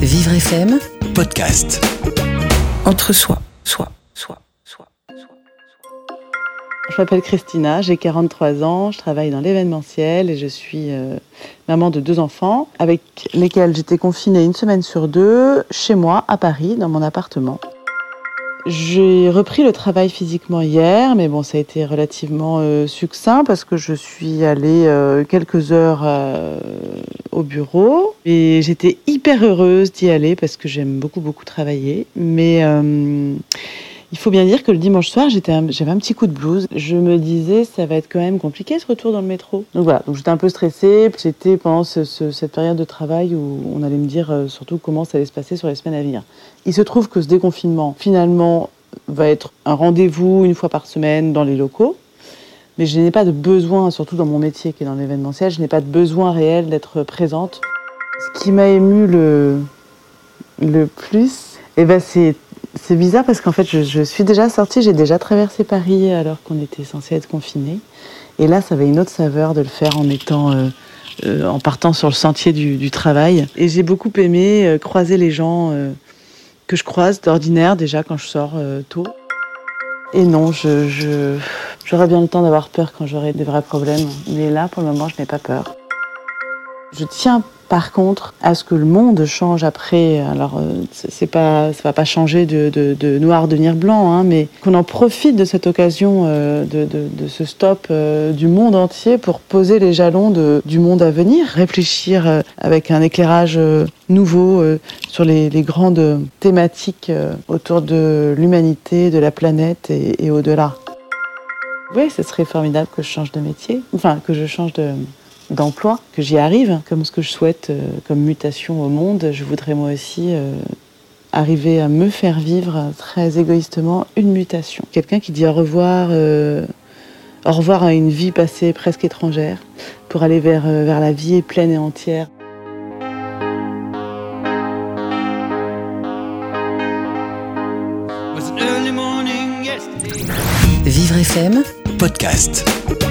Vivre FM, podcast. entre soi, soi, soi, soi, soi. Je m'appelle Christina, j'ai 43 ans, je travaille dans l'événementiel et je suis euh, maman de deux enfants avec lesquels j'étais confinée une semaine sur deux chez moi à Paris dans mon appartement. J'ai repris le travail physiquement hier, mais bon, ça a été relativement euh, succinct parce que je suis allée euh, quelques heures euh, au bureau et j'étais hyper heureuse d'y aller parce que j'aime beaucoup beaucoup travailler. Mais euh, il faut bien dire que le dimanche soir, j'avais un petit coup de blues. Je me disais, ça va être quand même compliqué ce retour dans le métro. Donc voilà, donc j'étais un peu stressée. J'étais pendant ce- ce- cette période de travail où on allait me dire euh, surtout comment ça allait se passer sur les semaines à venir. Il se trouve que ce déconfinement, finalement, va être un rendez-vous une fois par semaine dans les locaux. Mais je n'ai pas de besoin, surtout dans mon métier qui est dans l'événementiel, je n'ai pas de besoin réel d'être présente. Ce qui m'a ému le, le plus, eh ben c'est, c'est bizarre parce qu'en fait, je, suis déjà sortie, j'ai déjà traversé Paris alors qu'on était censé être confiné. Et là, ça avait une autre saveur de le faire en étant, euh, euh, en partant sur le sentier du, travail. Et j'ai beaucoup aimé euh, croiser les gens que je croise d'ordinaire déjà quand je sors tôt. Et non, je, j'aurai bien le temps d'avoir peur quand j'aurai des vrais problèmes. Mais là, pour le moment, je n'ai pas peur. Je tiens par contre à ce que le monde change après. Alors, euh, c'est pas, ça va pas changer de, de- de noir devenir blanc, hein, mais qu'on en profite de cette occasion, euh, de, de- ce stop euh, du monde entier pour poser les jalons du monde à venir, réfléchir euh, avec un éclairage euh, nouveau sur les, les grandes thématiques autour de l'humanité, de la planète et, et au-delà. Oui, ce serait formidable que je change de métier, enfin que je change de, d'emploi, que j'y arrive, comme ce que je souhaite euh, comme mutation au monde. Je voudrais moi aussi euh, arriver à me faire vivre très égoïstement une mutation. Quelqu'un qui dit au revoir, euh, au revoir à une vie passée presque étrangère pour aller vers, euh, vers la vie pleine et entière. Vivre FM, Podcast.